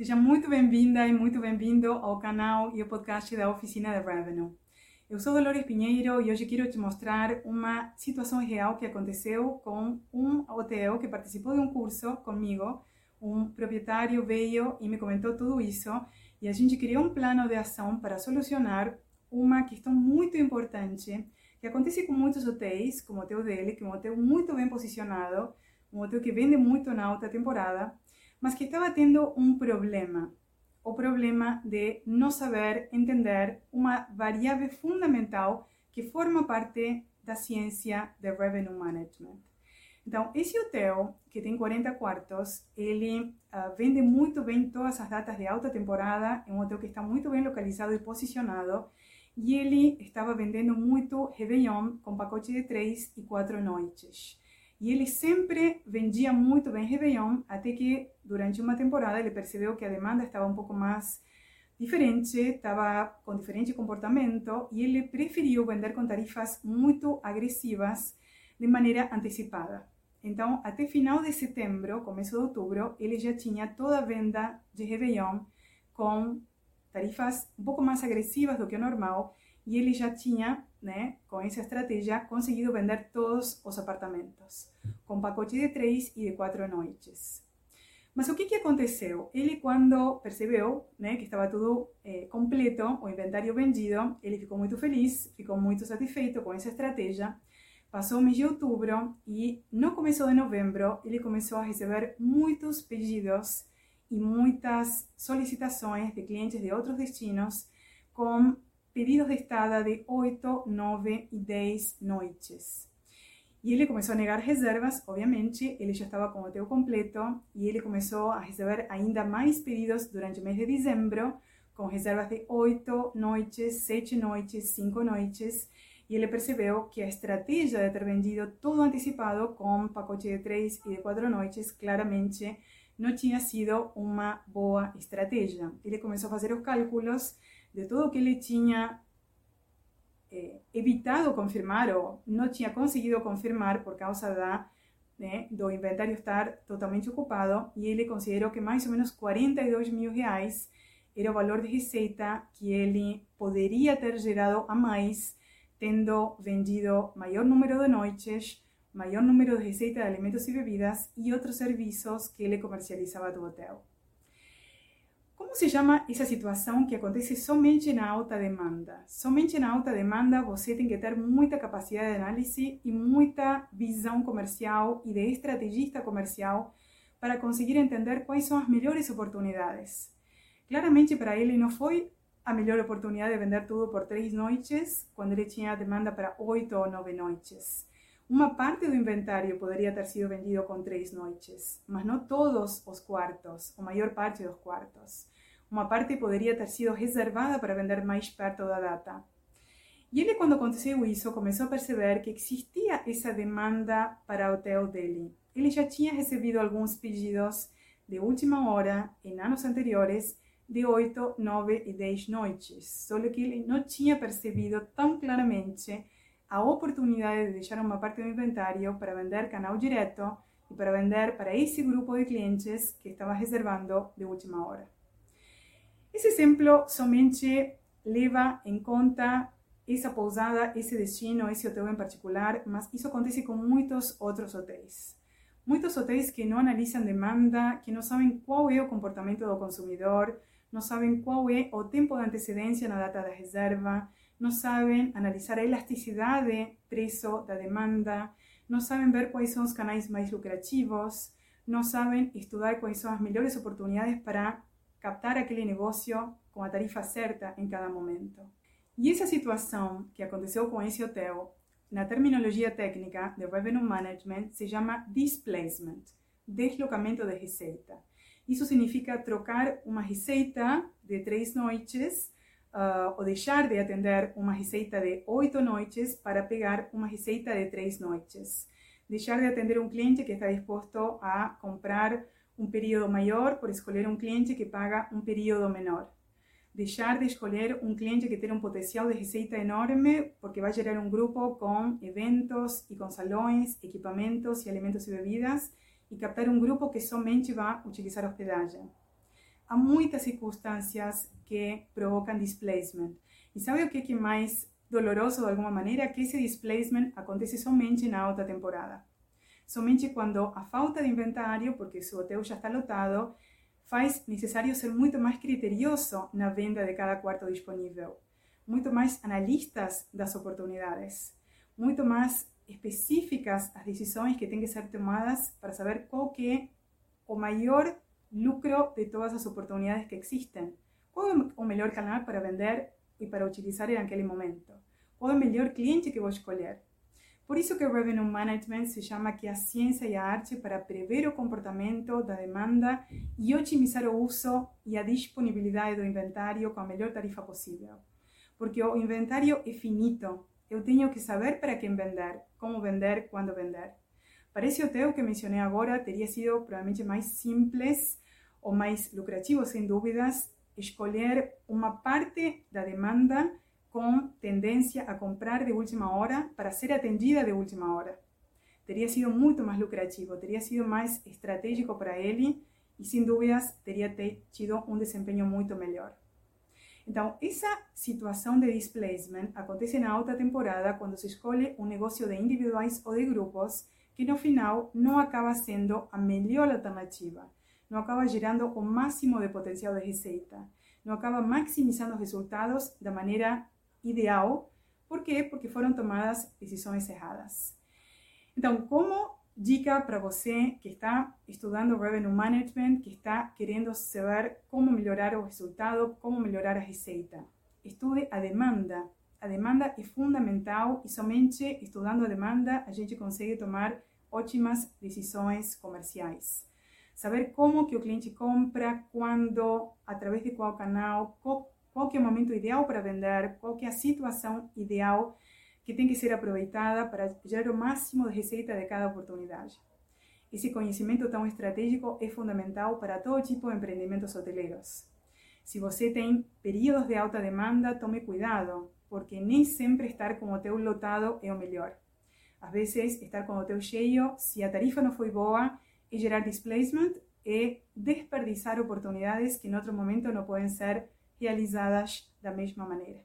Seja muito bem-vinda e muito bem-vindo ao canal e ao podcast da Oficina de Revenue. Eu sou Dolores Pinheiro e hoje quero te mostrar uma situação real que aconteceu com um hotel que participou de um curso comigo. Um proprietário veio e me comentou tudo isso e a gente criou um plano de ação para solucionar uma questão muito importante que acontece com muitos hotéis, como o hotel dele, que é um hotel muito bem posicionado, um hotel que vende muito na alta temporada, mas que estaba teniendo un problema, o problema de no saber entender una variable fundamental que forma parte da ciência de revenue management. Então, esse hotel, que tem 40 quartos, ele uh, vende muito bem todas as datas de alta temporada, é um hotel que está muito bem localizado e posicionado, e ele estava vendendo muito Réveillon com pacote de 3 e 4 noites. E ele sempre vendia muito bem Réveillon, até que durante uma temporada ele percebeu que a demanda estava um pouco mais diferente, estava com diferente comportamento e ele preferiu vender com tarifas muito agressivas de maneira antecipada. Então, até final de setembro, começo de outubro, ele já tinha toda a venda de Réveillon com tarifas um pouco mais agressivas do que o normal e ele já tinha né, com essa estratégia, conseguido vender todos os apartamentos, com pacote de três e de quatro noites. Mas o que, que aconteceu? Ele, quando percebeu né, que estava tudo eh, completo, o inventário vendido, ele ficou muito feliz, ficou muito satisfeito com essa estratégia. Passou o mês de outubro e no começo de novembro ele começou a receber muitos pedidos e muitas solicitações de clientes de outros destinos com pedidos de estada de 8, 9 e 10 noites. E ele começou a negar reservas, obviamente, ele já estava com o hotel completo e ele começou a receber ainda mais pedidos durante o mês de dezembro, com reservas de 8 noites, 7 noites, 5 noites, e ele percebeu que a estratégia de ter vendido tudo antecipado com pacote de 3 e de 4 noites, claramente não tinha sido uma boa estratégia. Ele começou a fazer os cálculos de todo que ele tinha eh, evitado confirmar ou não tinha conseguido confirmar por causa da né, do inventário estar totalmente ocupado e ele considerou que mais ou menos 42 mil reais era o valor de receita que ele poderia ter gerado a mais tendo vendido maior número de noites, maior número de receita de alimentos e bebidas e outros serviços que ele comercializava do hotel. Como se chama essa situação que acontece somente na alta demanda? Somente na alta demanda você tem que ter muita capacidade de análise e muita visão comercial e de estrategista comercial para conseguir entender quais são as melhores oportunidades. Claramente para ele não foi a melhor oportunidade de vender tudo por três noites, quando ele tinha demanda para oito ou nove noites. Uma parte do inventário poderia ter sido vendido com três noites, mas não todos os quartos, a maior parte dos quartos. Uma parte poderia ter sido reservada para vender mais perto da data. E ele, quando aconteceu isso, começou a perceber que existia essa demanda para o hotel dele. Ele já tinha recebido alguns pedidos de última hora, em anos anteriores, de 8, 9 e 10 noites. Só que ele não tinha percebido tão claramente a oportunidade de deixar uma parte do inventário para vender canal direto e para vender para esse grupo de clientes que estava reservando de última hora. Esse exemplo somente leva em conta essa pousada, esse destino, esse hotel em particular, mas isso acontece com muitos outros hotéis. Muitos hotéis que não analisam demanda, que não sabem qual é o comportamento do consumidor, não sabem qual é o tempo de antecedência na data da reserva, não sabem analisar a elasticidade preço da demanda, não sabem ver quais são os canais mais lucrativos, não sabem estudar quais são as melhores oportunidades para captar aquele negócio com a tarifa certa em cada momento. E essa situação que aconteceu com esse hotel, na terminologia técnica de revenue management, se chama displacement, deslocamento de receita. Isso significa trocar uma receita de três noites uh, ou deixar de atender uma receita de oito noites para pegar uma receita de três noites. Deixar de atender um cliente que está disposto a comprar um período maior por escolher um cliente que paga um período menor. Deixar de escolher um cliente que tem um potencial de receita enorme porque vai gerar um grupo com eventos e com salões, equipamentos e alimentos e bebidas e captar um grupo que somente vai utilizar hospedagem há muitas circunstâncias que provocam displacement. E sabe o que é mais doloroso de alguma maneira? Que esse displacement acontece somente na alta temporada. Somente quando a falta de inventário, porque seu hotel já está lotado, faz necessário ser muito mais criterioso na venda de cada quarto disponível, muito mais analistas das oportunidades, muito mais específicas as decisões que têm que ser tomadas para saber qual que é o lucro de todas as oportunidades que existem. Qual é o melhor canal para vender e para utilizar naquele momento? Qual é o melhor cliente que vou escolher? Por isso que o Revenue Management se chama que a ciência e a arte para prever o comportamento da demanda e otimizar o uso e a disponibilidade do inventário com a melhor tarifa possível. Porque o inventário é finito. Eu tenho que saber para quem vender, como vender, quando vender. Para esse hotel que mencionei agora, teria sido provavelmente mais simples ou mais lucrativo, sem dúvidas, escolher uma parte da demanda com tendência a comprar de última hora para ser atendida de última hora. Teria sido muito mais lucrativo, teria sido mais estratégico para ele e, sem dúvidas, teria tido um desempenho muito melhor. Então, essa situação de displacement acontece na alta temporada quando se escolhe um negócio de individuais ou de grupos que no final não acaba sendo a melhor alternativa, não acaba gerando o máximo de potencial de receita, não acaba maximizando os resultados da maneira ideal. ¿Por quê? Porque foram tomadas decisões erradas. Então, como dica para você que está estudando Revenue Management, que está querendo saber como melhorar o resultado, como melhorar a receita, estude a demanda. A demanda é fundamental e somente estudando a demanda a gente consegue tomar ótimas decisões comerciais. Saber como que o cliente compra, quando, através de qual canal, qual que é o momento ideal para vender, qual que é a situação ideal que tem que ser aproveitada para gerar o máximo de receita de cada oportunidade. Esse conhecimento tão estratégico é fundamental para todo tipo de empreendimentos hoteleiros. Se você tem períodos de alta demanda, tome cuidado, porque nem sempre estar com o hotel lotado é o melhor. Às vezes, estar com o hotel cheio, se a tarifa não foi boa, é gerar displacement, é desperdiçar oportunidades que em outro momento não podem ser realizadas da mesma maneira.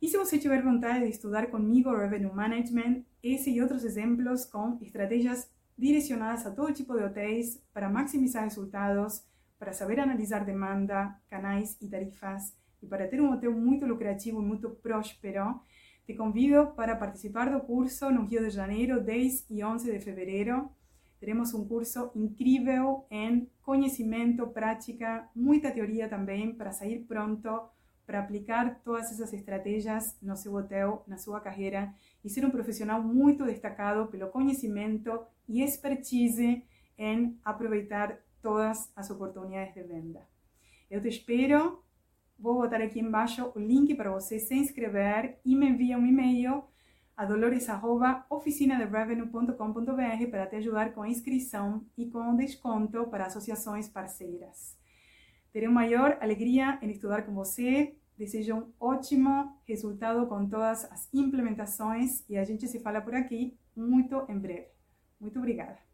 E se você tiver vontade de estudar comigo Revenue Management, esse e outros exemplos com estratégias direcionadas a todo tipo de hotéis para maximizar resultados, para saber analisar demanda, canais e tarifas e para ter um hotel muito lucrativo e muito próspero, te convido para participar do curso no Rio de Janeiro, 10 e 11 de fevereiro. Teremos um curso incrível em conhecimento, prática, muita teoria também para sair pronto, para aplicar todas essas estratégias no seu hotel, na sua carreira e ser um profissional muito destacado pelo conhecimento e expertise em aproveitar todas as oportunidades de venda. Eu te espero. Vou botar aqui embaixo o link para você se inscrever e me envia um e-mail a dolores.oficinaderevenue.com.br para te ajudar com a inscrição e com desconto para associações parceiras. Terei maior alegria em estudar com você. Desejo um ótimo resultado com todas as implementações e a gente se fala por aqui muito em breve. Muito obrigada.